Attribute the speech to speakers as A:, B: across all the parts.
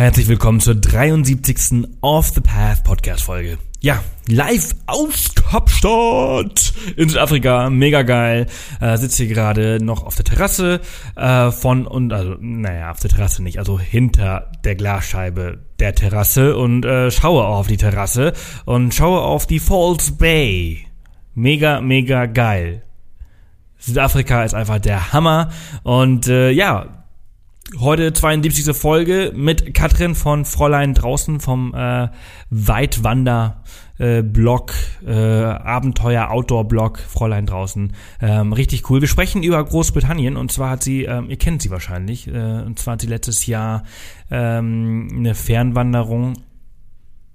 A: Herzlich willkommen zur 73. Off the Path Podcast Folge. Ja, live aus Kapstadt in Südafrika, mega geil. Äh, sitze hier gerade noch auf der Terrasse äh, von und also naja, auf der Terrasse nicht, also hinter der Glasscheibe der Terrasse und äh, schaue auf die Terrasse und schaue auf die Falls Bay. Mega, mega geil. Südafrika ist einfach der Hammer und äh, ja, Heute 72. Folge mit Katrin von Fräulein draußen vom äh, Weitwander äh, Blog, äh, Abenteuer Outdoor Blog Fräulein draußen. Ähm, richtig cool. Wir sprechen über Großbritannien und zwar hat sie, ähm, ihr kennt sie wahrscheinlich, äh, und zwar hat sie letztes Jahr ähm, eine Fernwanderung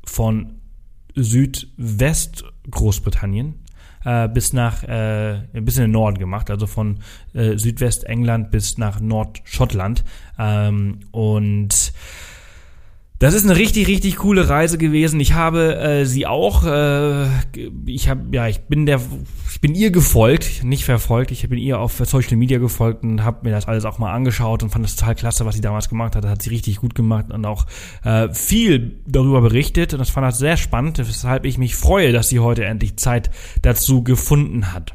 A: von Südwest Großbritannien äh, bis nach äh, bis in den Norden gemacht, also von äh, Südwestengland bis nach Nordschottland. Ähm, und das ist eine richtig, richtig coole Reise gewesen. Ich habe äh, sie auch, äh, ich habe, ja, ich bin der, ich bin ihr gefolgt, nicht verfolgt. Ich bin ihr auf Social Media gefolgt und habe mir das alles auch mal angeschaut und fand das total klasse, was sie damals gemacht hat. Das hat sie richtig gut gemacht und auch äh, viel darüber berichtet. Und das fand ich sehr spannend, weshalb ich mich freue, dass sie heute endlich Zeit dazu gefunden hat.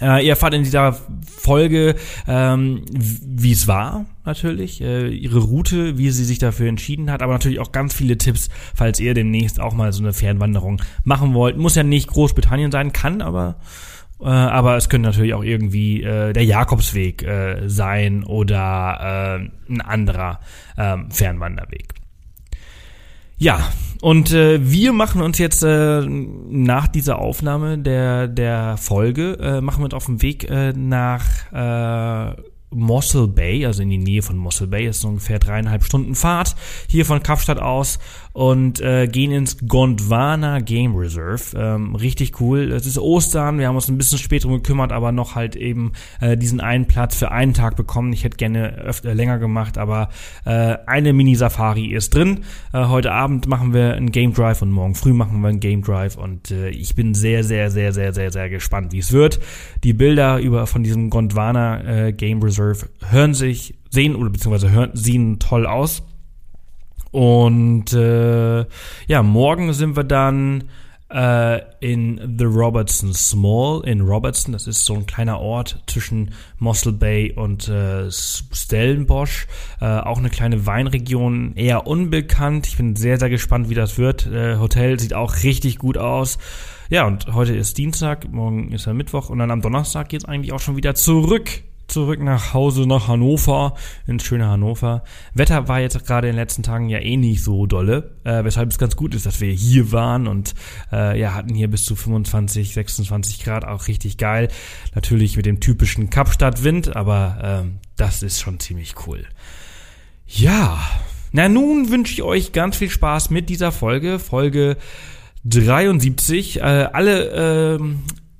A: Äh, ihr erfahrt in dieser Folge, ähm, wie es war, natürlich, äh, ihre Route, wie sie sich dafür entschieden hat, aber natürlich auch ganz viele Tipps, falls ihr demnächst auch mal so eine Fernwanderung machen wollt. Muss ja nicht Großbritannien sein, kann aber äh, aber es könnte natürlich auch irgendwie äh, der Jakobsweg äh, sein oder äh, ein anderer äh, Fernwanderweg. Ja, und äh, wir machen uns jetzt äh, nach dieser Aufnahme der, der Folge, äh, machen wir uns auf den Weg äh, nach äh, Mossel Bay, also in die Nähe von Mossel Bay, ist so ungefähr dreieinhalb Stunden Fahrt hier von Kapstadt aus und äh, gehen ins Gondwana Game Reserve. Ähm, richtig cool. Es ist Ostern, wir haben uns ein bisschen später gekümmert, aber noch halt eben äh, diesen einen Platz für einen Tag bekommen. Ich hätte gerne öfter länger gemacht, aber äh, eine Mini-Safari ist drin. Äh, heute Abend machen wir einen Game Drive und morgen früh machen wir einen Game Drive und äh, ich bin sehr, sehr, sehr, sehr, sehr, sehr gespannt, wie es wird. Die Bilder über von diesem Gondwana äh, Game Reserve hören sich, sehen oder beziehungsweise hören, sehen toll aus. Und äh, ja, morgen sind wir dann äh, in The Robertson Small in Robertson. Das ist so ein kleiner Ort zwischen Mossel Bay und äh, Stellenbosch. Äh, auch eine kleine Weinregion, eher unbekannt. Ich bin sehr, sehr gespannt, wie das wird. Äh, Hotel sieht auch richtig gut aus. Ja, und heute ist Dienstag, morgen ist ja Mittwoch und dann am Donnerstag geht's eigentlich auch schon wieder zurück zurück nach Hause nach Hannover, ins schöne Hannover. Wetter war jetzt gerade in den letzten Tagen ja eh nicht so dolle, äh, weshalb es ganz gut ist, dass wir hier waren und äh, ja, hatten hier bis zu 25, 26 Grad, auch richtig geil. Natürlich mit dem typischen Kapstadtwind, aber äh, das ist schon ziemlich cool. Ja, na nun wünsche ich euch ganz viel Spaß mit dieser Folge, Folge 73. Äh, alle äh,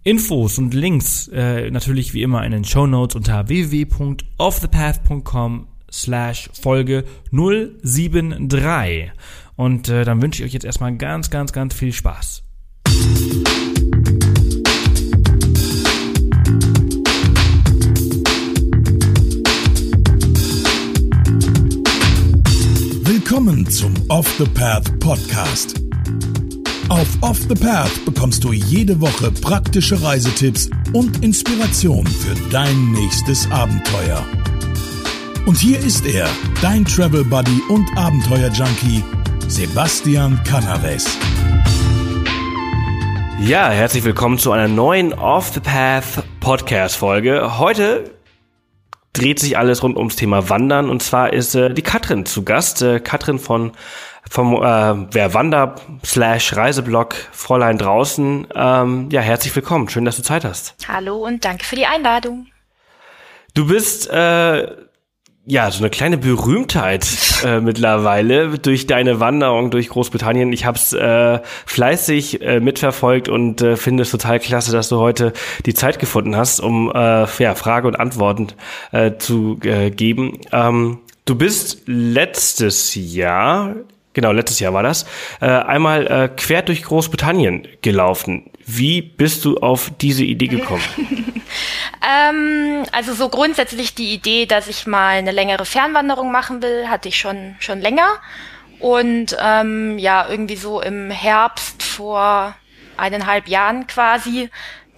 A: Infos und Links äh, natürlich wie immer in den Show Notes unter www.offthepath.com slash Folge 073. Und äh, dann wünsche ich euch jetzt erstmal ganz, ganz, ganz viel Spaß.
B: Willkommen zum Off the Path Podcast auf Off the Path bekommst du jede Woche praktische Reisetipps und Inspiration für dein nächstes Abenteuer. Und hier ist er, dein Travel Buddy und Abenteuer Junkie, Sebastian Canaves.
A: Ja, herzlich willkommen zu einer neuen Off the Path Podcast Folge. Heute dreht sich alles rund ums Thema Wandern und zwar ist äh, die Katrin zu Gast. Äh, Katrin von vom äh, wer Wander slash Reiseblog Fräulein draußen. Ähm, ja, herzlich willkommen. Schön, dass du Zeit hast.
C: Hallo und danke für die Einladung.
A: Du bist äh, ja so eine kleine Berühmtheit äh, mittlerweile durch deine Wanderung durch Großbritannien. Ich habe es äh, fleißig äh, mitverfolgt und äh, finde es total klasse, dass du heute die Zeit gefunden hast, um äh, ja, Frage und Antworten äh, zu äh, geben. Ähm, du bist letztes Jahr genau, letztes Jahr war das, äh, einmal äh, quer durch Großbritannien gelaufen. Wie bist du auf diese Idee gekommen?
C: ähm, also so grundsätzlich die Idee, dass ich mal eine längere Fernwanderung machen will, hatte ich schon, schon länger. Und ähm, ja, irgendwie so im Herbst vor eineinhalb Jahren quasi,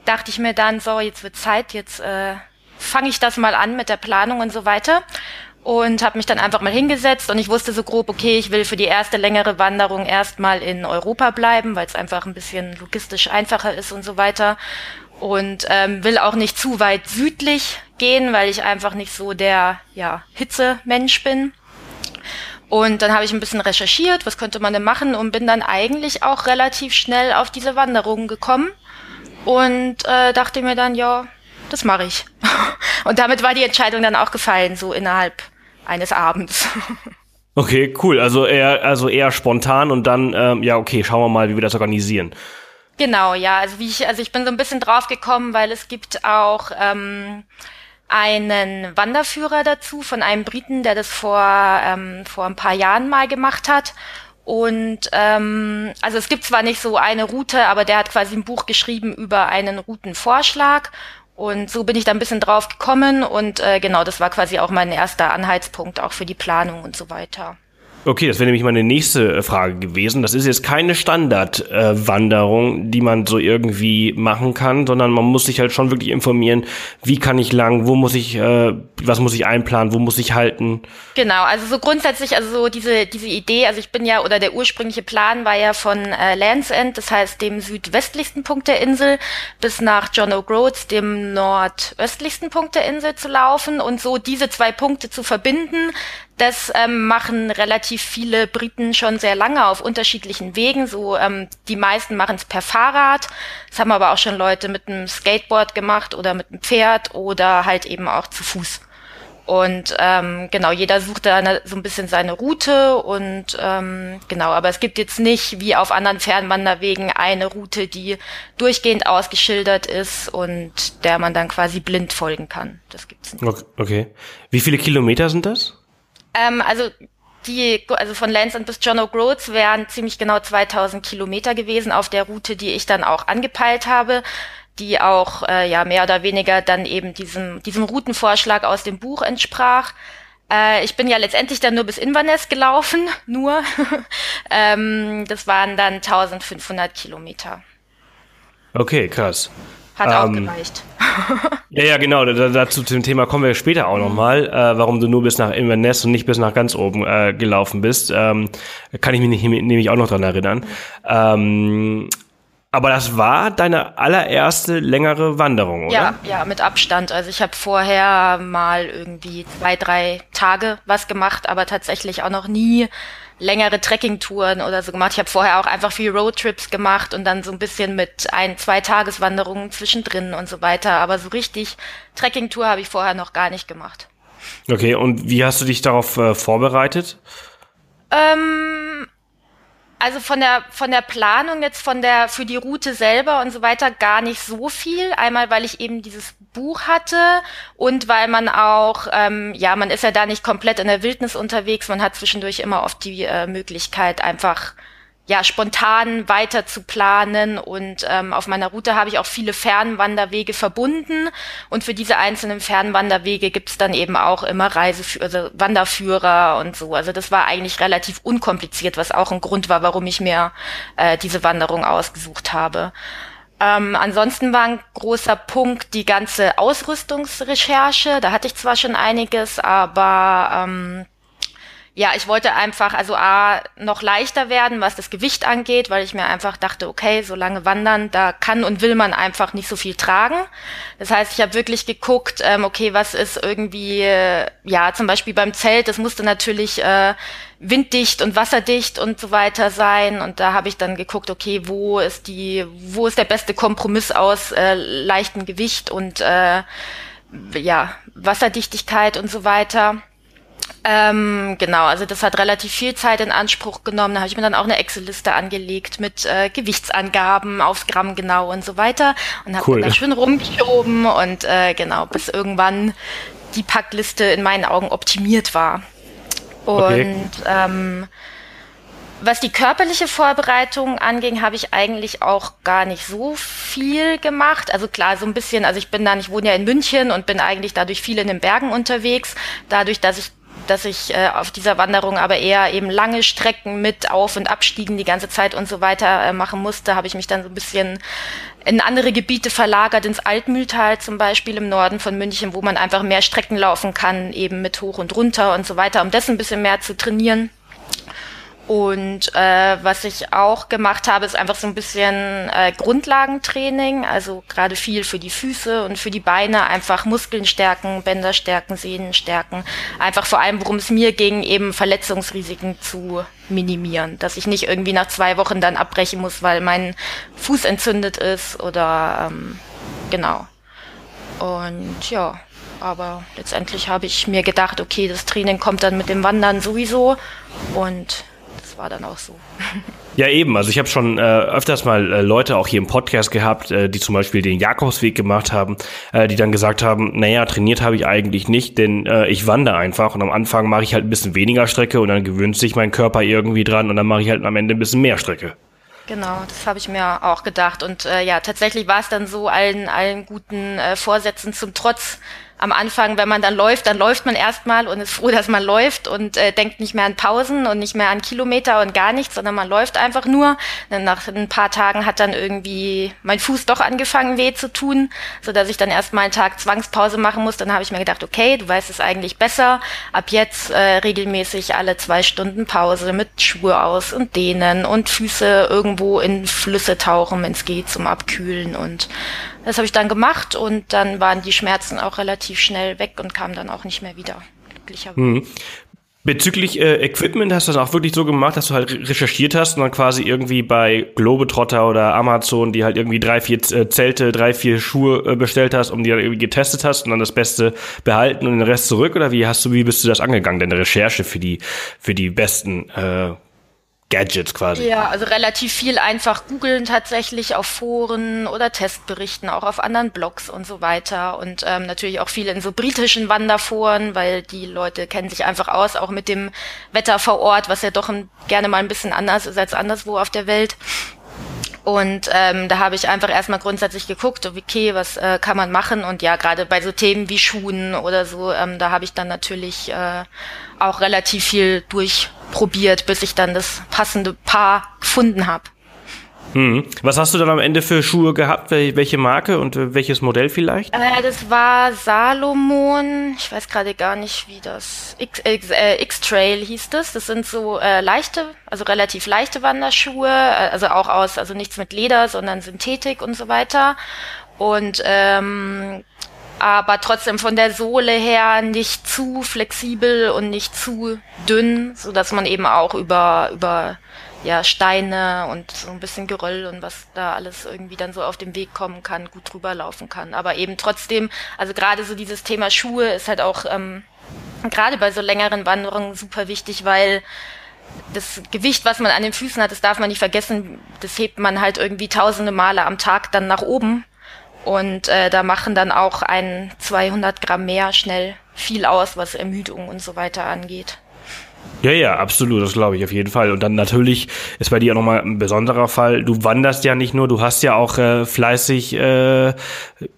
C: dachte ich mir dann, so, jetzt wird Zeit, jetzt äh, fange ich das mal an mit der Planung und so weiter und habe mich dann einfach mal hingesetzt und ich wusste so grob, okay, ich will für die erste längere Wanderung erstmal in Europa bleiben, weil es einfach ein bisschen logistisch einfacher ist und so weiter und ähm, will auch nicht zu weit südlich gehen, weil ich einfach nicht so der ja, Hitzemensch bin. Und dann habe ich ein bisschen recherchiert, was könnte man denn machen und bin dann eigentlich auch relativ schnell auf diese Wanderung gekommen und äh, dachte mir dann, ja, das mache ich. und damit war die Entscheidung dann auch gefallen, so innerhalb eines Abends.
A: Okay, cool. Also eher, also eher spontan und dann, ähm, ja, okay, schauen wir mal, wie wir das organisieren.
C: Genau, ja. Also wie ich, also ich bin so ein bisschen drauf gekommen, weil es gibt auch ähm, einen Wanderführer dazu von einem Briten, der das vor ähm, vor ein paar Jahren mal gemacht hat. Und ähm, also es gibt zwar nicht so eine Route, aber der hat quasi ein Buch geschrieben über einen Routenvorschlag und so bin ich da ein bisschen drauf gekommen und äh, genau, das war quasi auch mein erster Anhaltspunkt auch für die Planung und so weiter.
A: Okay, das wäre nämlich meine nächste äh, Frage gewesen. Das ist jetzt keine Standardwanderung, äh, die man so irgendwie machen kann, sondern man muss sich halt schon wirklich informieren, wie kann ich lang, wo muss ich, äh, was muss ich einplanen, wo muss ich halten.
C: Genau, also so grundsätzlich, also so diese, diese Idee, also ich bin ja, oder der ursprüngliche Plan war ja von äh, Land's End, das heißt dem südwestlichsten Punkt der Insel, bis nach John O'Groats, dem nordöstlichsten Punkt der Insel zu laufen und so diese zwei Punkte zu verbinden, das ähm, machen relativ viele Briten schon sehr lange auf unterschiedlichen Wegen. So ähm, die meisten machen es per Fahrrad. Das haben aber auch schon Leute mit einem Skateboard gemacht oder mit einem Pferd oder halt eben auch zu Fuß. Und ähm, genau, jeder sucht da so ein bisschen seine Route und ähm, genau, aber es gibt jetzt nicht wie auf anderen Fernwanderwegen eine Route, die durchgehend ausgeschildert ist und der man dann quasi blind folgen kann. Das gibt's nicht.
A: Okay. Wie viele Kilometer sind das?
C: Ähm, also die, also von Lansing bis John O'Groats wären ziemlich genau 2000 Kilometer gewesen auf der Route, die ich dann auch angepeilt habe, die auch äh, ja mehr oder weniger dann eben diesem diesem Routenvorschlag aus dem Buch entsprach. Äh, ich bin ja letztendlich dann nur bis Inverness gelaufen, nur. ähm, das waren dann 1500 Kilometer.
A: Okay, krass.
C: Hat ähm, auch gereicht.
A: ja, ja, genau. dazu zum Thema kommen wir später auch nochmal, äh, warum du nur bis nach Inverness und nicht bis nach ganz oben äh, gelaufen bist. Ähm, kann ich mich nicht, nämlich auch noch dran erinnern. Ähm, aber das war deine allererste längere Wanderung, oder?
C: Ja, ja, mit Abstand. Also ich habe vorher mal irgendwie zwei, drei Tage was gemacht, aber tatsächlich auch noch nie längere Trekkingtouren oder so gemacht. Ich habe vorher auch einfach viel Roadtrips gemacht und dann so ein bisschen mit ein, zwei Tageswanderungen zwischendrin und so weiter. Aber so richtig Trekkingtour habe ich vorher noch gar nicht gemacht.
A: Okay, und wie hast du dich darauf äh, vorbereitet?
C: Ähm, also von der von der Planung jetzt von der für die Route selber und so weiter gar nicht so viel. Einmal weil ich eben dieses Buch hatte und weil man auch ähm, ja man ist ja da nicht komplett in der Wildnis unterwegs. Man hat zwischendurch immer oft die äh, Möglichkeit einfach ja, spontan weiter zu planen. Und ähm, auf meiner Route habe ich auch viele Fernwanderwege verbunden. Und für diese einzelnen Fernwanderwege gibt's dann eben auch immer Reiseführer, also Wanderführer und so. Also das war eigentlich relativ unkompliziert, was auch ein Grund war, warum ich mir äh, diese Wanderung ausgesucht habe. Ähm, ansonsten war ein großer Punkt die ganze Ausrüstungsrecherche. Da hatte ich zwar schon einiges, aber ähm, ja, ich wollte einfach, also A, noch leichter werden, was das Gewicht angeht, weil ich mir einfach dachte, okay, so lange wandern, da kann und will man einfach nicht so viel tragen. Das heißt, ich habe wirklich geguckt, ähm, okay, was ist irgendwie, äh, ja, zum Beispiel beim Zelt, das musste natürlich äh, winddicht und wasserdicht und so weiter sein. Und da habe ich dann geguckt, okay, wo ist die, wo ist der beste Kompromiss aus äh, leichtem Gewicht und äh, ja, Wasserdichtigkeit und so weiter. Ähm, genau, also das hat relativ viel Zeit in Anspruch genommen. Da habe ich mir dann auch eine Excel-Liste angelegt mit äh, Gewichtsangaben aufs Gramm genau und so weiter und habe cool. da schön rumgeschoben und äh, genau, bis irgendwann die Packliste in meinen Augen optimiert war. Und okay. ähm, was die körperliche Vorbereitung anging, habe ich eigentlich auch gar nicht so viel gemacht. Also klar, so ein bisschen, also ich bin dann, ich wohne ja in München und bin eigentlich dadurch viel in den Bergen unterwegs. Dadurch, dass ich dass ich äh, auf dieser Wanderung aber eher eben lange Strecken mit Auf- und Abstiegen die ganze Zeit und so weiter äh, machen musste, habe ich mich dann so ein bisschen in andere Gebiete verlagert, ins Altmühltal zum Beispiel im Norden von München, wo man einfach mehr Strecken laufen kann, eben mit hoch und runter und so weiter, um das ein bisschen mehr zu trainieren. Und äh, was ich auch gemacht habe, ist einfach so ein bisschen äh, Grundlagentraining, also gerade viel für die Füße und für die Beine, einfach Muskeln stärken, Bänder stärken, Sehnen stärken. Einfach vor allem, worum es mir ging, eben Verletzungsrisiken zu minimieren, dass ich nicht irgendwie nach zwei Wochen dann abbrechen muss, weil mein Fuß entzündet ist oder ähm, genau. Und ja, aber letztendlich habe ich mir gedacht, okay, das Training kommt dann mit dem Wandern sowieso und war dann auch so.
A: Ja, eben. Also ich habe schon äh, öfters mal äh, Leute auch hier im Podcast gehabt, äh, die zum Beispiel den Jakobsweg gemacht haben, äh, die dann gesagt haben, naja, trainiert habe ich eigentlich nicht, denn äh, ich wandere einfach und am Anfang mache ich halt ein bisschen weniger Strecke und dann gewöhnt sich mein Körper irgendwie dran und dann mache ich halt am Ende ein bisschen mehr Strecke.
C: Genau, das habe ich mir auch gedacht. Und äh, ja, tatsächlich war es dann so, allen, allen guten äh, Vorsätzen zum Trotz, am Anfang, wenn man dann läuft, dann läuft man erstmal und ist froh, dass man läuft und äh, denkt nicht mehr an Pausen und nicht mehr an Kilometer und gar nichts, sondern man läuft einfach nur. Dann nach ein paar Tagen hat dann irgendwie mein Fuß doch angefangen weh zu tun, so dass ich dann erstmal einen Tag Zwangspause machen muss. Dann habe ich mir gedacht, okay, du weißt es eigentlich besser. Ab jetzt äh, regelmäßig alle zwei Stunden Pause mit Schuhe aus und dehnen und Füße irgendwo in Flüsse tauchen, wenn es geht, zum Abkühlen und das habe ich dann gemacht und dann waren die Schmerzen auch relativ schnell weg und kamen dann auch nicht mehr wieder, glücklicherweise. Mhm.
A: Bezüglich äh, Equipment hast du das auch wirklich so gemacht, dass du halt recherchiert hast und dann quasi irgendwie bei Globetrotter oder Amazon, die halt irgendwie drei, vier äh, Zelte, drei, vier Schuhe äh, bestellt hast und die dann irgendwie getestet hast und dann das Beste behalten und den Rest zurück? Oder wie hast du, wie bist du das angegangen, deine Recherche für die, für die besten äh, Gadgets quasi.
C: Ja, also relativ viel einfach googeln tatsächlich auf Foren oder Testberichten, auch auf anderen Blogs und so weiter. Und ähm, natürlich auch viel in so britischen Wanderforen, weil die Leute kennen sich einfach aus, auch mit dem Wetter vor Ort, was ja doch ein, gerne mal ein bisschen anders ist als anderswo auf der Welt. Und ähm, da habe ich einfach erstmal grundsätzlich geguckt, okay, was äh, kann man machen? Und ja, gerade bei so Themen wie Schuhen oder so, ähm, da habe ich dann natürlich äh, auch relativ viel durchprobiert, bis ich dann das passende Paar gefunden habe.
A: Hm. Was hast du dann am Ende für Schuhe gehabt? Welche Marke und äh, welches Modell vielleicht?
C: Äh, das war Salomon. Ich weiß gerade gar nicht, wie das äh, X-Trail hieß das. Das sind so äh, leichte, also relativ leichte Wanderschuhe, äh, also auch aus, also nichts mit Leder, sondern Synthetik und so weiter. Und ähm, aber trotzdem von der Sohle her nicht zu flexibel und nicht zu dünn, so dass man eben auch über über ja, Steine und so ein bisschen Geröll und was da alles irgendwie dann so auf dem Weg kommen kann, gut drüber laufen kann. Aber eben trotzdem, also gerade so dieses Thema Schuhe ist halt auch ähm, gerade bei so längeren Wanderungen super wichtig, weil das Gewicht, was man an den Füßen hat, das darf man nicht vergessen, das hebt man halt irgendwie tausende Male am Tag dann nach oben. Und äh, da machen dann auch ein 200 Gramm mehr schnell viel aus, was Ermüdung und so weiter angeht.
A: Ja, ja, absolut, das glaube ich auf jeden Fall. Und dann natürlich ist bei dir auch nochmal ein besonderer Fall. Du wanderst ja nicht nur, du hast ja auch äh, fleißig äh,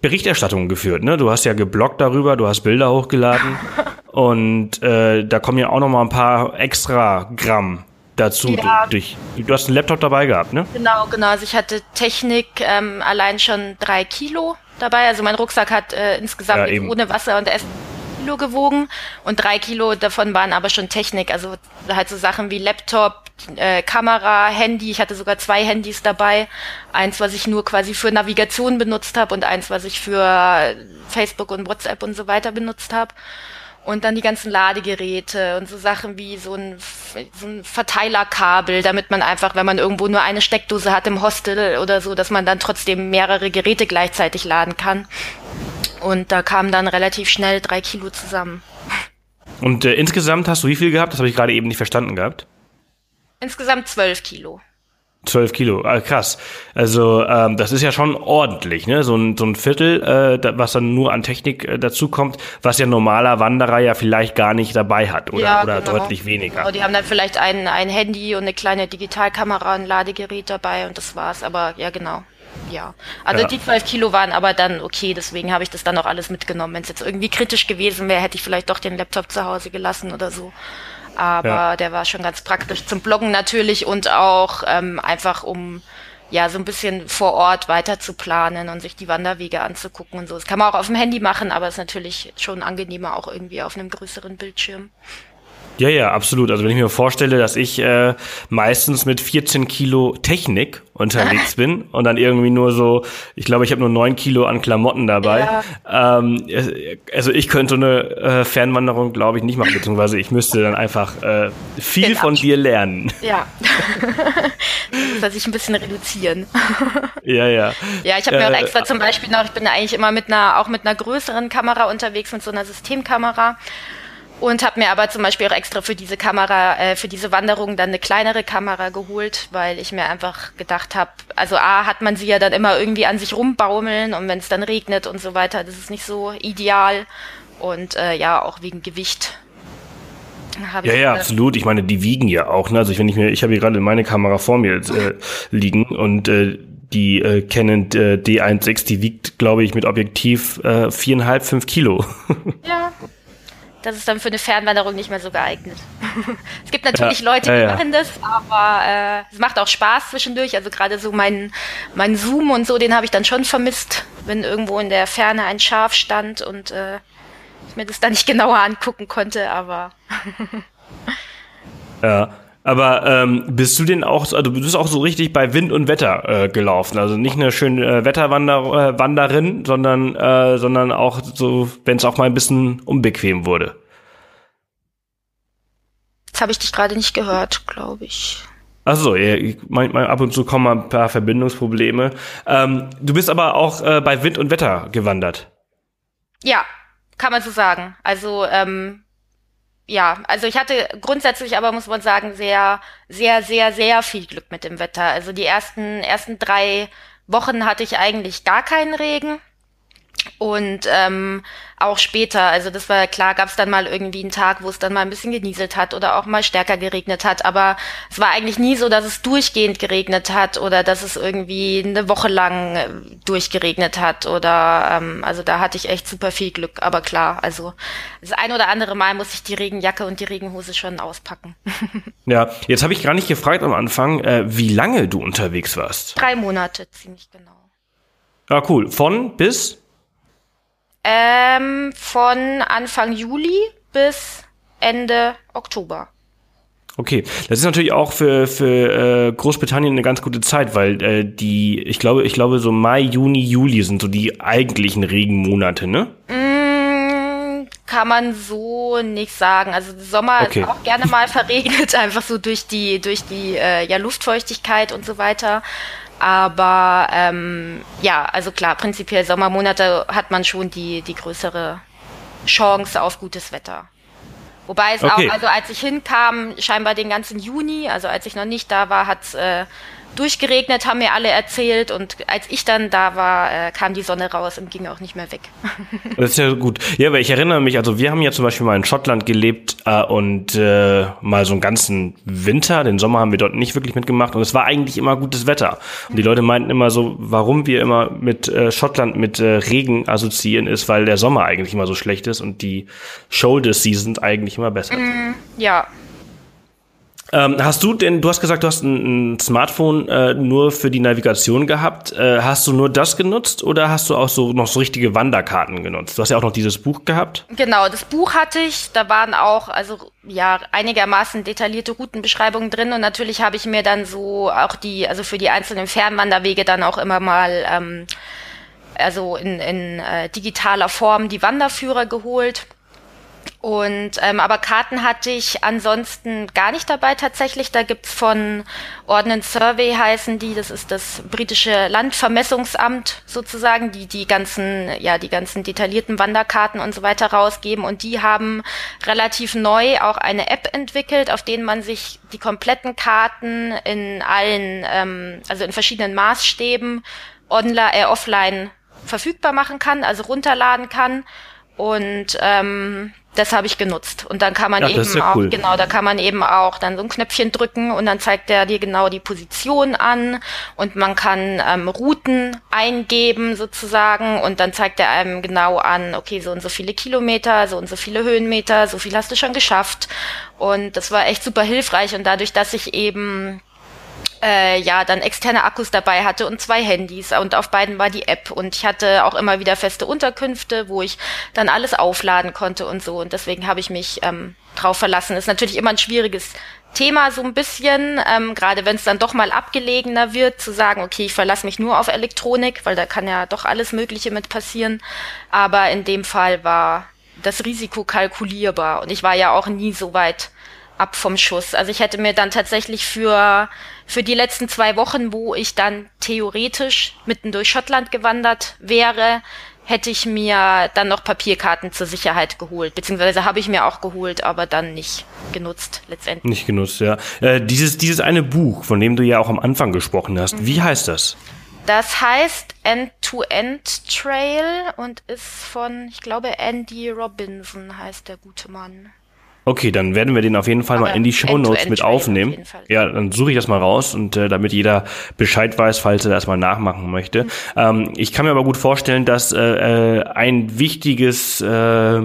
A: Berichterstattungen geführt. Ne? Du hast ja geblockt darüber, du hast Bilder hochgeladen und äh, da kommen ja auch nochmal ein paar extra Gramm dazu. Ja. Durch, du hast einen Laptop dabei gehabt, ne?
C: Genau, genau. Also ich hatte Technik ähm, allein schon drei Kilo dabei. Also mein Rucksack hat äh, insgesamt ja, ohne Wasser und Essen Kilo gewogen und drei Kilo davon waren aber schon Technik, also halt so Sachen wie Laptop, äh, Kamera, Handy. Ich hatte sogar zwei Handys dabei. Eins, was ich nur quasi für Navigation benutzt habe und eins, was ich für Facebook und WhatsApp und so weiter benutzt habe. Und dann die ganzen Ladegeräte und so Sachen wie so ein, so ein Verteilerkabel, damit man einfach, wenn man irgendwo nur eine Steckdose hat im Hostel oder so, dass man dann trotzdem mehrere Geräte gleichzeitig laden kann. Und da kamen dann relativ schnell drei Kilo zusammen.
A: Und äh, insgesamt hast du wie viel gehabt? Das habe ich gerade eben nicht verstanden gehabt.
C: Insgesamt zwölf Kilo.
A: 12 Kilo, ah, krass. Also ähm, das ist ja schon ordentlich, ne? So ein, so ein Viertel, äh, da, was dann nur an Technik äh, dazu kommt, was ja normaler Wanderer ja vielleicht gar nicht dabei hat oder,
C: Ja,
A: oder
C: genau.
A: deutlich weniger.
C: Genau, die haben dann vielleicht ein, ein Handy und eine kleine Digitalkamera, ein Ladegerät dabei und das war's. Aber ja, genau. Ja. Also
A: Ja.
C: die 12 Kilo waren aber dann okay, deswegen habe ich das dann auch alles mitgenommen. Wenn es jetzt irgendwie kritisch gewesen wäre, hätte ich vielleicht doch den Laptop zu Hause gelassen oder so. Aber
A: Ja.
C: der war schon ganz praktisch zum Bloggen natürlich und auch ähm, einfach um ja so ein bisschen vor Ort weiter zu planen und sich die Wanderwege anzugucken und so. Das kann man auch auf dem Handy machen, aber ist natürlich schon angenehmer auch irgendwie auf einem größeren Bildschirm.
A: Ja, ja, absolut. Also wenn ich mir vorstelle, dass ich äh, meistens mit 14 Kilo Technik unterwegs bin und dann irgendwie nur so, ich glaube, ich habe nur 9 Kilo an Klamotten dabei. Ähm, äh, also ich könnte eine äh, Fernwanderung, glaube ich, nicht machen, beziehungsweise ich müsste dann einfach äh, viel
C: Den
A: von
C: Abstand.
A: dir lernen.
C: Ja. muss er sich ein bisschen reduzieren.
A: ja, ja.
C: Ja, ich habe mir auch
A: Äh,
C: extra zum Beispiel noch, ich bin eigentlich immer mit einer, auch mit einer größeren Kamera unterwegs, mit so einer Systemkamera. Und habe mir aber zum Beispiel auch extra für diese Kamera, äh, für diese Wanderung dann eine kleinere Kamera geholt, weil ich mir einfach gedacht habe, also A, hat man sie ja dann immer irgendwie an sich rumbaumeln und wenn es dann regnet und so weiter, das ist nicht so ideal. Und äh, ja, auch wegen Gewicht.
A: Ja, ja, absolut. Ich meine, die wiegen ja auch. Ne? Also ich, wenn ich mir, ich habe hier gerade meine Kamera vor mir äh, liegen und äh, die äh, Canon äh, D1X, die wiegt, glaube ich, mit Objektiv äh, viereinhalb, fünf Kilo.
C: Ja. Das ist dann für eine Fernwanderung nicht mehr so geeignet. es gibt natürlich
A: Ja,
C: Leute, die
A: ja, ja.
C: machen das, aber äh, es macht auch Spaß zwischendurch. Also gerade so mein, mein Zoom und so, den habe ich dann schon vermisst, wenn irgendwo in der Ferne ein Schaf stand und äh, ich mir das dann nicht genauer angucken konnte, aber
A: Ja. Aber ähm, bist du denn auch, also du bist auch so richtig bei Wind und Wetter äh, gelaufen. Also nicht eine schöne äh, Wetterwanderin, äh, sondern, äh, sondern auch so, wenn es auch mal ein bisschen unbequem wurde.
C: jetzt habe ich dich gerade nicht gehört, glaube ich.
A: Achso, ja, ich- manchmal ab und zu kommen mal ein paar Verbindungsprobleme. Ähm, du bist aber auch äh, bei Wind und Wetter gewandert.
C: Ja, kann man so sagen. Also ähm, ja, also ich hatte grundsätzlich aber, muss man sagen, sehr, sehr, sehr, sehr viel Glück mit dem Wetter. Also die ersten, ersten drei Wochen hatte ich eigentlich gar keinen Regen. Und ähm, auch später, also das war klar, gab es dann mal irgendwie einen Tag, wo es dann mal ein bisschen genieselt hat oder auch mal stärker geregnet hat. Aber es war eigentlich nie so, dass es durchgehend geregnet hat oder dass es irgendwie eine Woche lang äh, durchgeregnet hat. Oder ähm, also da hatte ich echt super viel Glück. Aber klar, also das ein oder andere Mal muss ich die Regenjacke und die Regenhose schon auspacken.
A: Ja, jetzt habe ich gar nicht gefragt am Anfang, äh, wie lange du unterwegs warst.
C: Drei Monate, ziemlich genau.
A: Ja, cool. Von bis?
C: Ähm, von Anfang Juli bis Ende Oktober.
A: Okay, das ist natürlich auch für, für äh, Großbritannien eine ganz gute Zeit, weil äh, die, ich glaube, ich glaube, so Mai, Juni, Juli sind so die eigentlichen Regenmonate, ne?
C: Mm, Kann man so nicht sagen. Also Sommer
A: Okay.
C: ist auch gerne mal verregnet, einfach so durch die, durch die äh, ja, Luftfeuchtigkeit und so weiter. Aber ähm, ja, also klar, prinzipiell Sommermonate hat man schon die, die größere Chance auf gutes Wetter. Wobei es
A: Okay.
C: auch, also als ich hinkam, scheinbar den ganzen Juni, also als ich noch nicht da war, hat's äh, durchgeregnet, haben mir alle erzählt und als ich dann da war, äh, kam die Sonne raus und ging auch nicht mehr weg.
A: Das ist ja gut. Ja, aber ich erinnere mich, also wir haben ja zum Beispiel mal in Schottland gelebt äh, und äh, mal so einen ganzen Winter, den Sommer haben wir dort nicht wirklich mitgemacht und es war eigentlich immer gutes Wetter. Und die Leute meinten immer so, warum wir immer mit äh, Schottland mit äh, Regen assoziieren, ist, weil der Sommer eigentlich immer so schlecht ist und die Shoulder Seasons eigentlich immer besser sind.
C: Ja,
A: Ähm, hast du denn, du hast gesagt, du hast ein, ein Smartphone äh, nur für die Navigation gehabt. Äh, hast du nur das genutzt oder hast du auch so noch so richtige Wanderkarten genutzt? Du hast ja auch noch dieses Buch gehabt.
C: Genau, das Buch hatte ich. Da waren auch, also ja, einigermaßen detaillierte Routenbeschreibungen drin und natürlich habe ich mir dann so auch die, also für die einzelnen Fernwanderwege dann auch immer mal, ähm, also in, in äh, digitaler Form die Wanderführer geholt. Und ähm, aber Karten hatte ich ansonsten gar nicht dabei tatsächlich. Da gibt's von Ordnance Survey heißen die, das ist das britische Landvermessungsamt sozusagen, die die ganzen, ja, die ganzen detaillierten Wanderkarten und so weiter rausgeben. Und die haben relativ neu auch eine App entwickelt, auf denen man sich die kompletten Karten in allen, ähm, also in verschiedenen Maßstäben online, äh, offline verfügbar machen kann, also runterladen kann. Und ähm, das habe ich genutzt. Und dann kann man
A: Ja,
C: eben
A: ja
C: auch,
A: cool.
C: genau, da kann man eben auch dann so ein Knöpfchen drücken und dann zeigt er dir genau die Position an und man kann ähm, Routen eingeben sozusagen und dann zeigt er einem genau an, okay, so und so viele Kilometer, so und so viele Höhenmeter, so viel hast du schon geschafft. Und das war echt super hilfreich und dadurch, dass ich eben äh, ja, dann externe Akkus dabei hatte und zwei Handys und auf beiden war die App und ich hatte auch immer wieder feste Unterkünfte, wo ich dann alles aufladen konnte und so und deswegen habe ich mich ähm, drauf verlassen. Ist natürlich immer ein schwieriges Thema so ein bisschen, ähm, gerade wenn es dann doch mal abgelegener wird, zu sagen, okay, ich verlasse mich nur auf Elektronik, weil da kann ja doch alles Mögliche mit passieren. Aber in dem Fall war das Risiko kalkulierbar und ich war ja auch nie so weit ab vom Schuss. Also ich hätte mir dann tatsächlich für, für die letzten zwei Wochen, wo ich dann theoretisch mitten durch Schottland gewandert wäre, hätte ich mir dann noch Papierkarten zur Sicherheit geholt. Beziehungsweise habe ich mir auch geholt, aber dann nicht genutzt letztendlich.
A: Nicht genutzt, ja. Äh, dieses, dieses eine Buch, von dem du ja auch am Anfang gesprochen hast, wie heißt das?
C: Das heißt End-to-End Trail und ist von, ich glaube, Andy Robinson heißt der gute Mann.
A: Okay, dann werden wir den auf jeden Fall mal
C: Aber
A: in die Show Notes mit
C: auf
A: aufnehmen.
C: Fall.
A: Ja, dann suche ich das mal raus und äh, damit jeder Bescheid weiß, falls er das mal nachmachen möchte.
C: Mhm.
A: Ähm, ich kann mir aber gut vorstellen, dass äh, äh, ein wichtiges äh,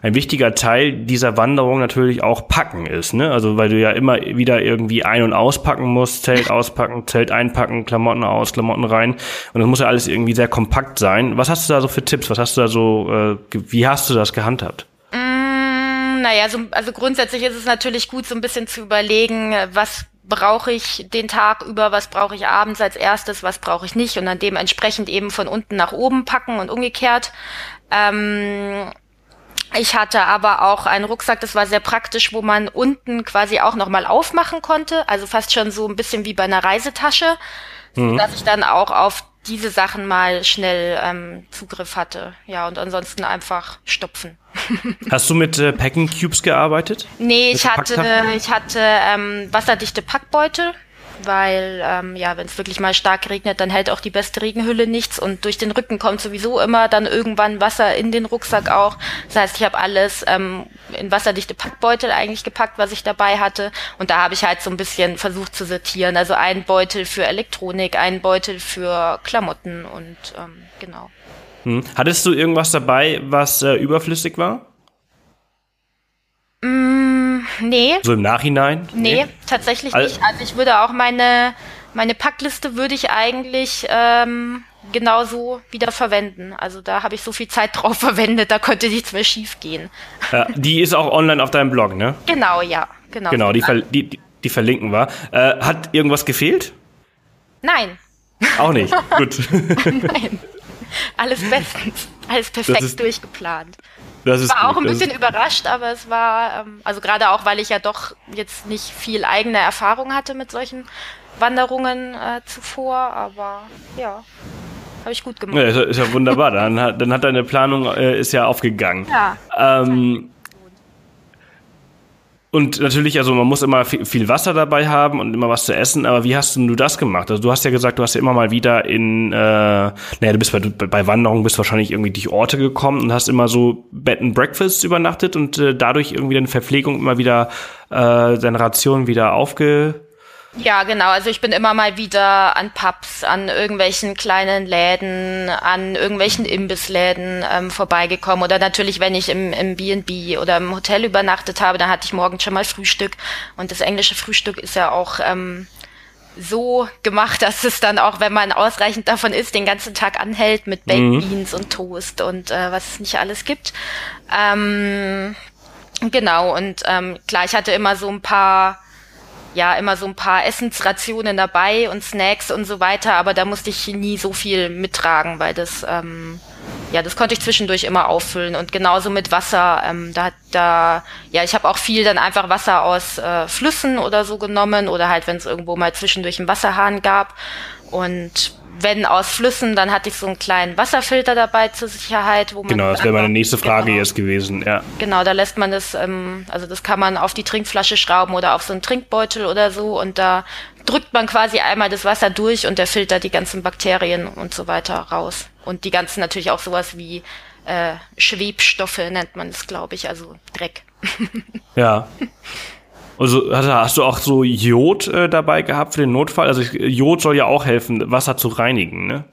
A: ein wichtiger Teil dieser Wanderung natürlich auch Packen ist, ne? Also weil du ja immer wieder irgendwie ein- und auspacken musst, Zelt auspacken, Zelt einpacken, Klamotten aus, Klamotten rein. Und das muss ja alles irgendwie sehr kompakt sein. Was hast du da so für Tipps? Was hast du da so, äh, wie hast du das gehandhabt?
C: Naja, so, also grundsätzlich ist es natürlich gut, so ein bisschen zu überlegen, äh, was brauche ich den Tag über, was brauche ich abends als erstes, was brauche ich nicht und dann dementsprechend eben von unten nach oben packen und umgekehrt. Ähm, ich hatte aber auch einen Rucksack, das war sehr praktisch, wo man unten quasi auch nochmal aufmachen konnte, also fast schon so ein bisschen wie bei einer Reisetasche, dass ich dann auch auf diese Sachen mal schnell ähm, Zugriff hatte. Ja, und ansonsten einfach stopfen.
A: Hast du mit äh, Packing Cubes gearbeitet?
C: Nee, ich hatte, ich hatte ähm, wasserdichte Packbeutel, weil ähm, ja, wenn es wirklich mal stark regnet, dann hält auch die beste Regenhülle nichts und durch den Rücken kommt sowieso immer dann irgendwann Wasser in den Rucksack auch. Das heißt, ich habe alles ähm, in wasserdichte Packbeutel eigentlich gepackt, was ich dabei hatte und da habe ich halt so ein bisschen versucht zu sortieren. Also ein Beutel für Elektronik, ein Beutel für Klamotten und ähm, genau.
A: Hm. Hattest du irgendwas dabei, was äh, überflüssig war?
C: Nee,
A: So im Nachhinein?
C: Nee, tatsächlich
A: Al-
C: nicht. Also ich würde auch meine, meine Packliste würde ich eigentlich ähm, genauso wieder verwenden. Also da habe ich so viel Zeit drauf verwendet, da konnte nichts mehr schief gehen.
A: Ja, die ist auch online auf deinem Blog, ne?
C: Genau, ja. Genau,
A: Genau, die, ver die, die- die verlinken wir. Äh, hat irgendwas gefehlt?
C: Nein,
A: Auch nicht. Gut.
C: nein. Alles bestens. Alles perfekt
A: ist-
C: durchgeplant.
A: Das ist
C: War auch
A: gut.
C: ein
A: Das ist-
C: bisschen überrascht, aber es war, ähm, also gerade auch, weil ich ja doch jetzt nicht viel eigene Erfahrung hatte mit solchen Wanderungen äh, zuvor, aber ja, habe ich gut gemacht.
A: Ja, ist, ja- ist ja wunderbar. Dann hat, dann hat deine Planung äh, ist ja aufgegangen.
C: Ja.
A: Ähm, und natürlich, also man muss immer viel, Wasser dabei haben und immer was zu essen, aber wie hast denn du das gemacht? Also du hast ja gesagt, du hast ja immer mal wieder in, äh, naja, du bist bei, bei Wanderungen bist wahrscheinlich irgendwie durch Orte gekommen und hast immer so Bed and Breakfast übernachtet und äh, dadurch irgendwie deine Verpflegung immer wieder, äh, deine Ration wieder aufge...
C: Ja, genau. Also ich bin immer mal wieder an Pubs, an irgendwelchen kleinen Läden, an irgendwelchen Imbissläden ähm, vorbeigekommen. Oder natürlich, wenn ich im, im B&B oder im Hotel übernachtet habe, dann hatte ich morgens schon mal Frühstück. Und das englische Frühstück ist ja auch ähm, so gemacht, dass es dann auch, wenn man ausreichend davon isst, den ganzen Tag anhält mit Baked Beans und Toast und äh, was es nicht alles gibt. Ähm, genau, und ähm, klar, ich hatte immer so ein paar ja immer so ein paar Essensrationen dabei und Snacks und so weiter, aber da musste ich nie so viel mittragen, weil das ähm, ja, das konnte ich zwischendurch immer auffüllen und genauso mit Wasser. Ähm, da, da, ja, ich habe auch viel dann einfach Wasser aus äh, Flüssen oder so genommen oder halt, wenn es irgendwo mal zwischendurch einen Wasserhahn gab. Und wenn aus Flüssen, dann hatte ich so einen kleinen Wasserfilter dabei zur Sicherheit, wo man
A: genau, das wäre meine nächste Frage genau, jetzt gewesen, ja.
C: Genau, da lässt man das, ähm, also das kann man auf die Trinkflasche schrauben oder auf so einen Trinkbeutel oder so und da drückt man quasi einmal das Wasser durch und der filtert die ganzen Bakterien und so weiter raus. Und die ganzen natürlich auch sowas wie äh, Schwebstoffe nennt man es, glaube ich, also Dreck.
A: ja. Also hast du auch so Jod äh, dabei gehabt für den Notfall? Also Jod soll ja auch helfen, Wasser zu reinigen, ne?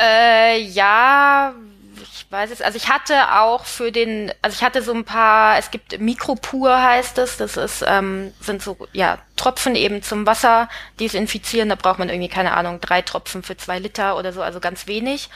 C: Äh, ja, ich weiß es. Also ich hatte auch für den, also ich hatte so ein paar, es gibt Mikropur heißt es, das ist, ähm, sind so, ja, Tropfen eben zum Wasser desinfizieren. Da braucht man irgendwie, keine Ahnung, drei Tropfen für zwei Liter oder so, also ganz wenig.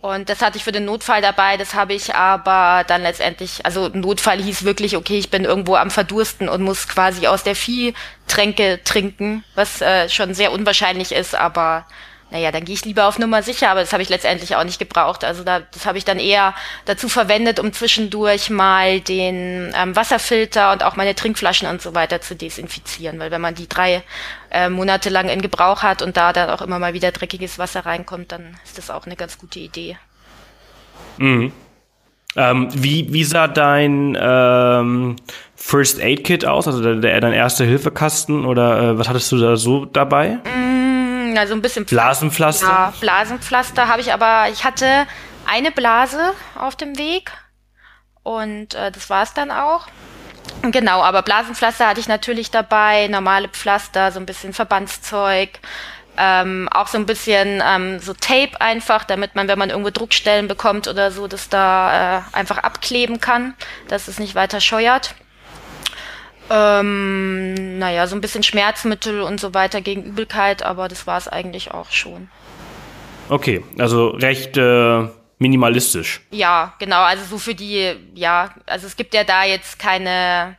C: Und das hatte ich für den Notfall dabei, das habe ich aber dann letztendlich, also Notfall hieß wirklich, okay, ich bin irgendwo am Verdursten und muss quasi aus der Viehtränke trinken, was äh, schon sehr unwahrscheinlich ist, aber naja, dann gehe ich lieber auf Nummer sicher, aber das habe ich letztendlich auch nicht gebraucht. Also da, das habe ich dann eher dazu verwendet, um zwischendurch mal den ähm, Wasserfilter und auch meine Trinkflaschen und so weiter zu desinfizieren. Weil wenn man die drei äh, Monate lang in Gebrauch hat und da dann auch immer mal wieder dreckiges Wasser reinkommt, dann ist das auch eine ganz gute Idee.
A: Mhm. Ähm, wie, wie sah dein ähm, First Aid Kit aus? Also der, der, dein erste Hilfekasten oder äh, was hattest du da so dabei?
C: Mhm also ein bisschen
A: Blasenpflaster.
C: Ja, Blasenpflaster habe ich, aber ich hatte eine Blase auf dem Weg und äh, das war es dann auch. Genau, aber Blasenpflaster hatte ich natürlich dabei, normale Pflaster, so ein bisschen Verbandszeug, ähm, auch so ein bisschen ähm, so Tape einfach, damit man, wenn man irgendwo Druckstellen bekommt oder so, das da äh, einfach abkleben kann, dass es nicht weiter scheuert. Ähm, naja, so ein bisschen Schmerzmittel und so weiter gegen Übelkeit, aber das war es eigentlich auch schon.
A: Okay, also recht äh, minimalistisch.
C: Ja, genau, also so für die, ja, also es gibt ja da jetzt keine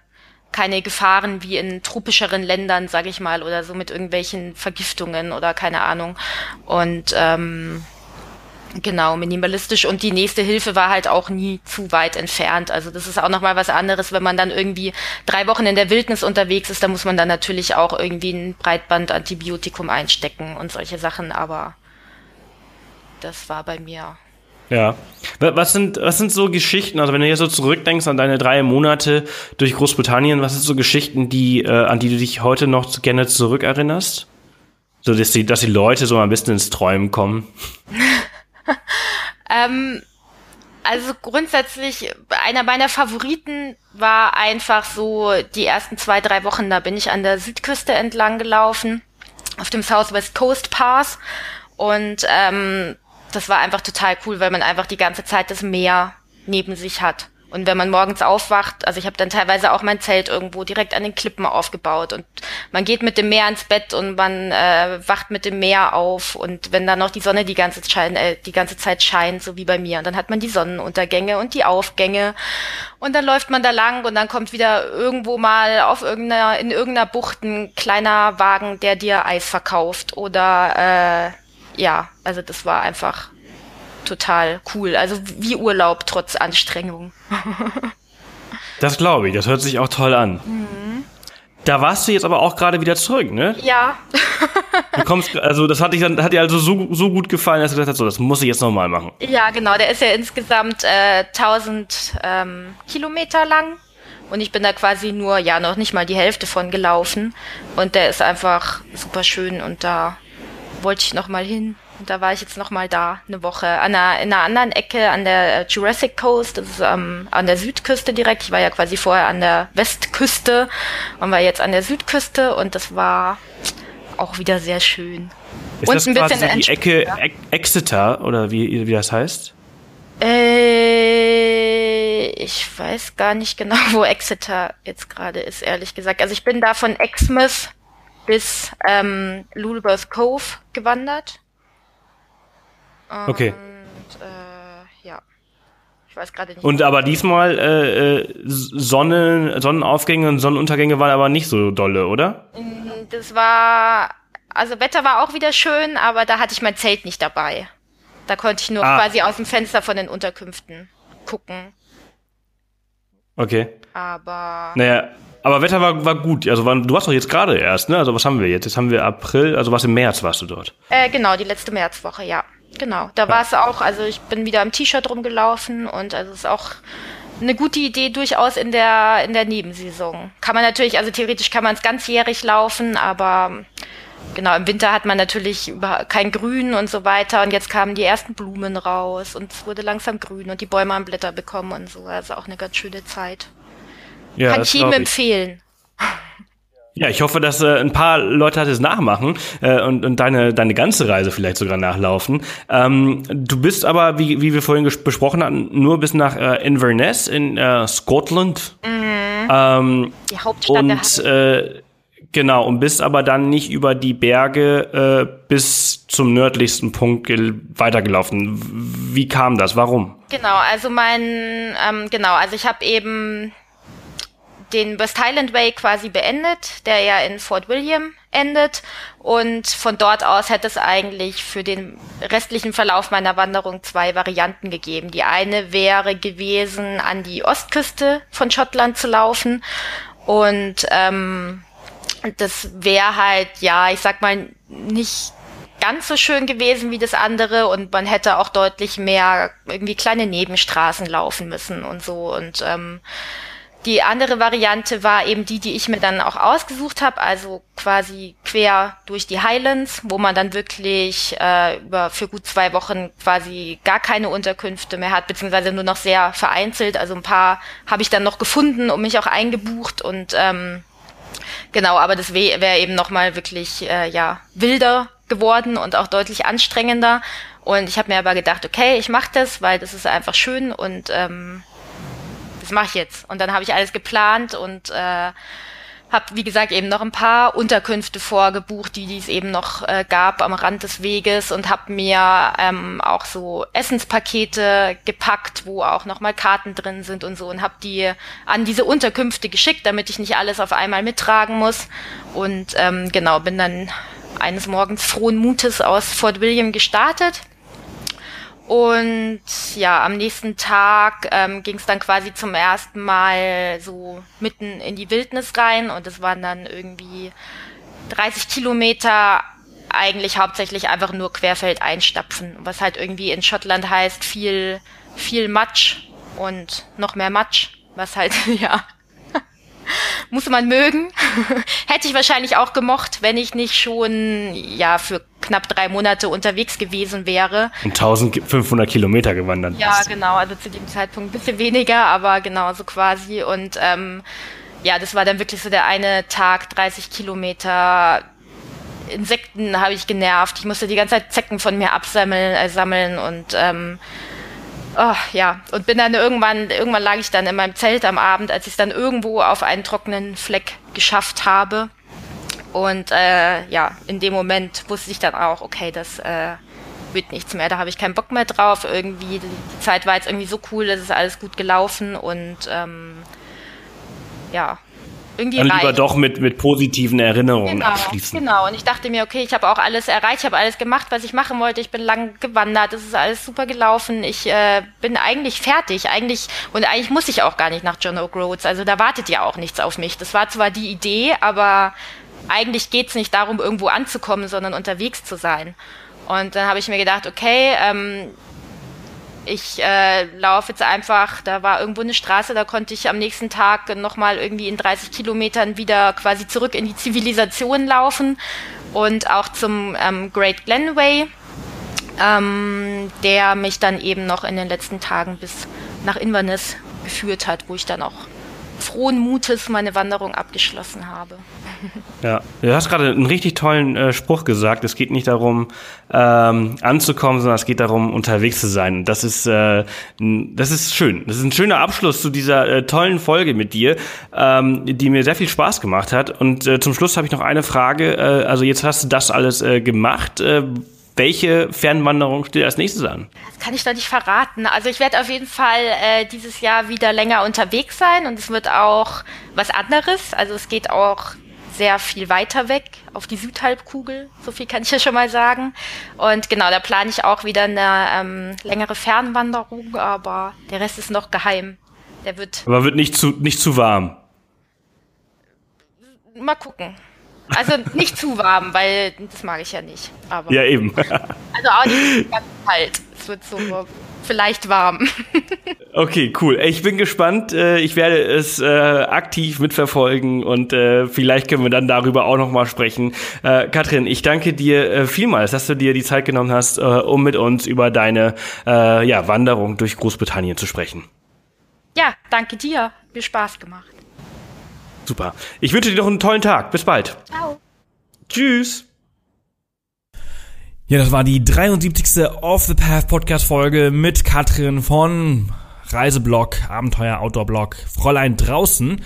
C: keine Gefahren wie in tropischeren Ländern, sag ich mal, oder so mit irgendwelchen Vergiftungen oder keine Ahnung. Und ähm, Genau, minimalistisch und die nächste Hilfe war halt auch nie zu weit entfernt. Also das ist auch nochmal was anderes, wenn man dann irgendwie drei Wochen in der Wildnis unterwegs ist, da muss man dann natürlich auch irgendwie ein Breitbandantibiotikum einstecken und solche Sachen, aber das war bei mir.
A: Ja. Was sind, was sind so Geschichten, also wenn du hier so zurückdenkst an deine drei Monate durch Großbritannien, was sind so Geschichten, die, äh, an die du dich heute noch gerne zurückerinnerst? So, dass die, dass die Leute so ein bisschen ins Träumen kommen.
C: ähm, also grundsätzlich, einer meiner Favoriten war einfach so die ersten zwei, drei Wochen, da bin ich an der Südküste entlang gelaufen, auf dem Southwest Coast Pass. Und ähm, das war einfach total cool, weil man einfach die ganze Zeit das Meer neben sich hat. Und wenn man morgens aufwacht, also ich habe dann teilweise auch mein Zelt irgendwo direkt an den Klippen aufgebaut. Und man geht mit dem Meer ins Bett und man äh, wacht mit dem Meer auf. Und wenn dann noch die Sonne die ganze, Zeit, äh, die ganze Zeit scheint, so wie bei mir, und dann hat man die Sonnenuntergänge und die Aufgänge. Und dann läuft man da lang und dann kommt wieder irgendwo mal auf irgendeiner, in irgendeiner Bucht ein kleiner Wagen, der dir Eis verkauft. Oder äh, ja, also das war einfach total cool. Also wie Urlaub trotz Anstrengung.
A: das glaube ich, das hört sich auch toll an. Mhm. Da warst du jetzt aber auch gerade wieder zurück, ne?
C: Ja.
A: du kommst, also das hat, dich dann, hat dir also so, so gut gefallen, dass du gesagt hast, so, das muss ich jetzt nochmal machen.
C: Ja, genau. Der ist ja insgesamt äh, 1000 ähm, Kilometer lang. Und ich bin da quasi nur, ja, noch nicht mal die Hälfte von gelaufen. Und der ist einfach super schön und da wollte ich nochmal hin. Und da war ich jetzt nochmal da, eine Woche. An einer, in einer anderen Ecke an der äh, Jurassic Coast, das ist ähm, an der Südküste direkt. Ich war ja quasi vorher an der Westküste und war jetzt an der Südküste und das war auch wieder sehr schön.
A: Ist und das ein quasi bisschen die Ecke e Exeter oder wie, wie das heißt?
C: Äh, ich weiß gar nicht genau, wo Exeter jetzt gerade ist, ehrlich gesagt. Also ich bin da von Exmouth bis ähm, Lulworth Cove gewandert.
A: Okay.
C: Und, äh, ja. Ich weiß gerade nicht.
A: Und aber diesmal äh, äh, Sonnen, Sonnenaufgänge und Sonnenuntergänge waren aber nicht so dolle, oder?
C: Mm, das war, also Wetter war auch wieder schön, aber da hatte ich mein Zelt nicht dabei. Da konnte ich nur ah. quasi aus dem Fenster von den Unterkünften gucken.
A: Okay.
C: Aber.
A: Naja, aber Wetter war, war gut. Also war, du warst doch jetzt gerade erst, ne? Also was haben wir jetzt? Jetzt haben wir April, also was im März warst du dort?
C: Äh, genau, die letzte Märzwoche, ja. Genau. Da ja. war es auch, also ich bin wieder im T-Shirt rumgelaufen und also es ist auch eine gute Idee durchaus in der, in der Nebensaison. Kann man natürlich, also theoretisch kann man es ganzjährig laufen, aber genau, im Winter hat man natürlich über, kein Grün und so weiter und jetzt kamen die ersten Blumen raus und es wurde langsam grün und die Bäume haben Blätter bekommen und so. Also auch eine ganz schöne Zeit. Ja, Kann ich jedem empfehlen.
A: Ja, ich hoffe, dass äh, ein paar Leute das nachmachen äh, und, und deine, deine ganze Reise vielleicht sogar nachlaufen. Ähm, du bist aber, wie, wie wir vorhin besprochen hatten, nur bis nach äh, Inverness in äh, Scotland. Mhm. Ähm,
C: die Hauptstadt
A: und, äh, Genau, und bist aber dann nicht über die Berge äh, bis zum nördlichsten Punkt weitergelaufen. Wie kam das? Warum?
C: Genau, also mein, ähm, genau, also ich habe eben den West Highland Way quasi beendet, der ja in Fort William endet. Und von dort aus hätte es eigentlich für den restlichen Verlauf meiner Wanderung zwei Varianten gegeben. Die eine wäre gewesen, an die Ostküste von Schottland zu laufen. Und ähm, das wäre halt, ja, ich sag mal, nicht ganz so schön gewesen wie das andere und man hätte auch deutlich mehr irgendwie kleine Nebenstraßen laufen müssen und so und ähm, die andere Variante war eben die, die ich mir dann auch ausgesucht habe, also quasi quer durch die Highlands, wo man dann wirklich äh, über für gut zwei Wochen quasi gar keine Unterkünfte mehr hat, beziehungsweise nur noch sehr vereinzelt. Also ein paar habe ich dann noch gefunden und mich auch eingebucht und ähm, genau, aber das wäre eben nochmal wirklich äh, ja wilder geworden und auch deutlich anstrengender. Und ich habe mir aber gedacht, okay, ich mache das, weil das ist einfach schön und ähm, das mache ich jetzt. Und dann habe ich alles geplant und äh, habe, wie gesagt, eben noch ein paar Unterkünfte vorgebucht, die, es eben noch äh, gab am Rand des Weges und habe mir ähm, auch so Essenspakete gepackt, wo auch nochmal Karten drin sind und so und habe die an diese Unterkünfte geschickt, damit ich nicht alles auf einmal mittragen muss. Und ähm, genau, bin dann eines Morgens frohen Mutes aus Fort William gestartet und ja, am nächsten Tag ähm, ging es dann quasi zum ersten Mal so mitten in die Wildnis rein und es waren dann irgendwie 30 Kilometer eigentlich hauptsächlich einfach nur querfeld einstapfen, was halt irgendwie in Schottland heißt viel, viel Matsch und noch mehr Matsch, was halt, ja, muss man mögen. Hätte ich wahrscheinlich auch gemocht, wenn ich nicht schon ja für knapp drei Monate unterwegs gewesen wäre.
A: Und 1500 Kilometer gewandert.
C: Ja, genau. Also zu dem Zeitpunkt ein bisschen weniger, aber genauso quasi. Und ähm, ja, das war dann wirklich so der eine Tag, 30 Kilometer. Insekten habe ich genervt. Ich musste die ganze Zeit Zecken von mir absammeln, äh, sammeln und ähm, oh, ja, und bin dann irgendwann, irgendwann lag ich dann in meinem Zelt am Abend, als ich es dann irgendwo auf einen trockenen Fleck geschafft habe. Und äh, ja, in dem Moment wusste ich dann auch, okay, das äh, wird nichts mehr, da habe ich keinen Bock mehr drauf. Irgendwie, die Zeit war jetzt irgendwie so cool, das ist alles gut gelaufen und ähm, ja, irgendwie
A: Dann lieber doch mit, mit positiven Erinnerungen
C: genau,
A: abschließen.
C: Genau, und ich dachte mir, okay, ich habe auch alles erreicht, ich habe alles gemacht, was ich machen wollte. Ich bin lang gewandert, es ist alles super gelaufen. Ich äh, bin eigentlich fertig, eigentlich und eigentlich muss ich auch gar nicht nach John O'Groats. Also da wartet ja auch nichts auf mich. Das war zwar die Idee, aber eigentlich geht's nicht darum, irgendwo anzukommen, sondern unterwegs zu sein. Und dann habe ich mir gedacht, okay, ähm, ich äh, laufe jetzt einfach, da war irgendwo eine Straße, da konnte ich am nächsten Tag nochmal irgendwie in 30 Kilometern wieder quasi zurück in die Zivilisation laufen und auch zum ähm, Great Glenway, ähm, der mich dann eben noch in den letzten Tagen bis nach Inverness geführt hat, wo ich dann auch frohen Mutes meine Wanderung abgeschlossen habe.
A: Ja, du hast gerade einen richtig tollen äh, Spruch gesagt. Es geht nicht darum, ähm, anzukommen, sondern es geht darum, unterwegs zu sein. Das ist, äh, das ist schön. Das ist ein schöner Abschluss zu dieser äh, tollen Folge mit dir, ähm, die mir sehr viel Spaß gemacht hat. Und äh, zum Schluss habe ich noch eine Frage. Äh, also jetzt hast du das alles äh, gemacht. Welche Fernwanderung steht als nächstes an?
C: Das kann ich doch nicht verraten. Also ich werde auf jeden Fall äh, dieses Jahr wieder länger unterwegs sein und es wird auch was anderes. Also es geht auch sehr viel weiter weg, auf die Südhalbkugel, so viel kann ich ja schon mal sagen. Und genau, da plane ich auch wieder eine ähm, längere Fernwanderung, aber der Rest ist noch geheim. Der wird.
D: Aber wird nicht zu, nicht zu warm.
C: Mal gucken. Also nicht zu warm, weil das mag ich ja nicht. Aber
D: ja, eben.
C: Also auch nicht ganz kalt. Es wird so vielleicht warm.
D: Okay, cool. Ich bin gespannt. Äh, ich werde es äh, aktiv mitverfolgen und äh, vielleicht können wir dann darüber auch noch mal sprechen. Katrin, ich danke dir vielmals, dass du dir die Zeit genommen hast, um mit uns über deine ja, Wanderung durch Großbritannien zu sprechen.
C: Ja, danke dir. Viel Spaß gemacht.
D: Super. Ich wünsche dir noch einen tollen Tag. Bis bald.
C: Ciao.
D: Tschüss.
A: Ja, das war die 73. Off the Path Podcast Folge mit Katrin von Reiseblog, Abenteuer Outdoor-Blog, Fräulein draußen.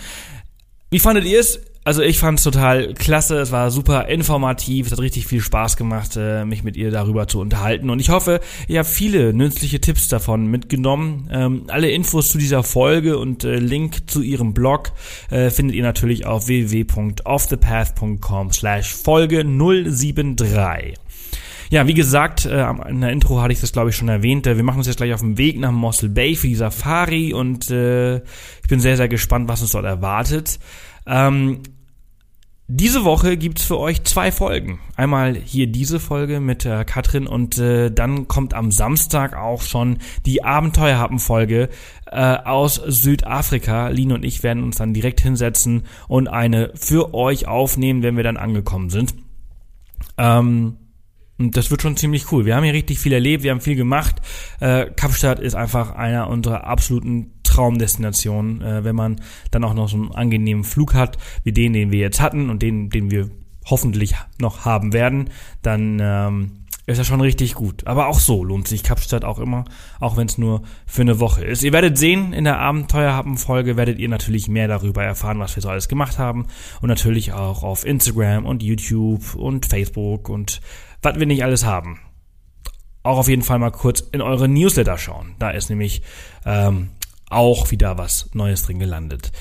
A: Wie fandet ihr es? Also ich fand es total klasse, es war super informativ, es hat richtig viel Spaß gemacht, äh, mich mit ihr darüber zu unterhalten und ich hoffe, ihr habt viele nützliche Tipps davon mitgenommen. Ähm, alle Infos zu dieser Folge und äh, Link zu ihrem Blog äh, findet ihr natürlich auf www.offthepath.com slash Folge 073. Ja, wie gesagt, äh, in der Intro hatte ich das glaube ich schon erwähnt. Äh, wir machen uns jetzt gleich auf den Weg nach Mossel Bay für die Safari und äh, ich bin sehr, sehr gespannt, was uns dort erwartet. Ähm, diese Woche gibt's für euch zwei Folgen. Einmal hier diese Folge mit äh, Katrin und äh, dann kommt am Samstag auch schon die Abenteuerhappen-Folge äh, aus Südafrika. Lino und ich werden uns dann direkt hinsetzen und eine für euch aufnehmen, wenn wir dann angekommen sind. Ähm, und das wird schon ziemlich cool. Wir haben hier richtig viel erlebt, wir haben viel gemacht. Äh, Kapstadt ist einfach einer unserer absoluten Traumdestinationen, äh, wenn man dann auch noch so einen angenehmen Flug hat, wie den, den wir jetzt hatten und den, den wir hoffentlich noch haben werden, dann ähm, ist das schon richtig gut. Aber auch so lohnt sich Kapstadt auch immer, auch wenn es nur für eine Woche ist. Ihr werdet sehen, in der Abenteuerhappen-Folge werdet ihr natürlich mehr darüber erfahren, was wir so alles gemacht haben. Und natürlich auch auf Instagram und YouTube und Facebook und was wir nicht alles haben. Auch auf jeden Fall mal kurz in eure Newsletter schauen. Da ist nämlich ähm, auch wieder was Neues drin gelandet.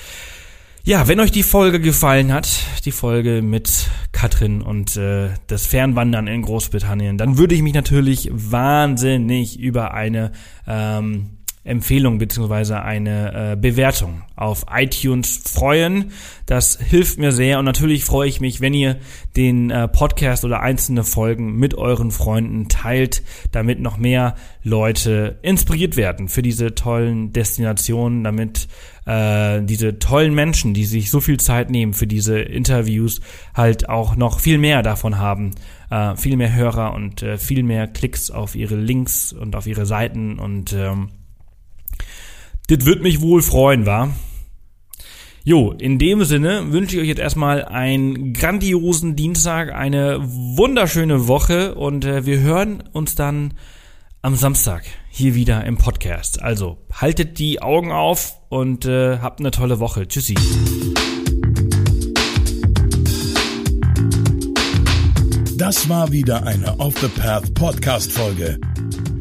A: Ja, wenn euch die Folge gefallen hat, die Folge mit Katrin und äh, das Fernwandern in Großbritannien, dann würde ich mich natürlich wahnsinnig über eine ähm, Empfehlung beziehungsweise eine äh, Bewertung auf iTunes freuen. Das hilft mir sehr und natürlich freue ich mich, wenn ihr den äh, Podcast oder einzelne Folgen mit euren Freunden teilt, damit noch mehr Leute inspiriert werden für diese tollen Destinationen, damit äh, diese tollen Menschen, die sich so viel Zeit nehmen für diese Interviews, halt auch noch viel mehr davon haben, äh, viel mehr Hörer und äh, viel mehr Klicks auf ihre Links und auf ihre Seiten und ähm, das wird mich wohl freuen, wa? Jo, in dem Sinne wünsche ich euch jetzt erstmal einen grandiosen Dienstag, eine wunderschöne Woche und äh, wir hören uns dann am Samstag hier wieder im Podcast. Also haltet die Augen auf und äh, habt eine tolle Woche. Tschüssi.
B: Das war wieder eine Off the Path Podcast Folge.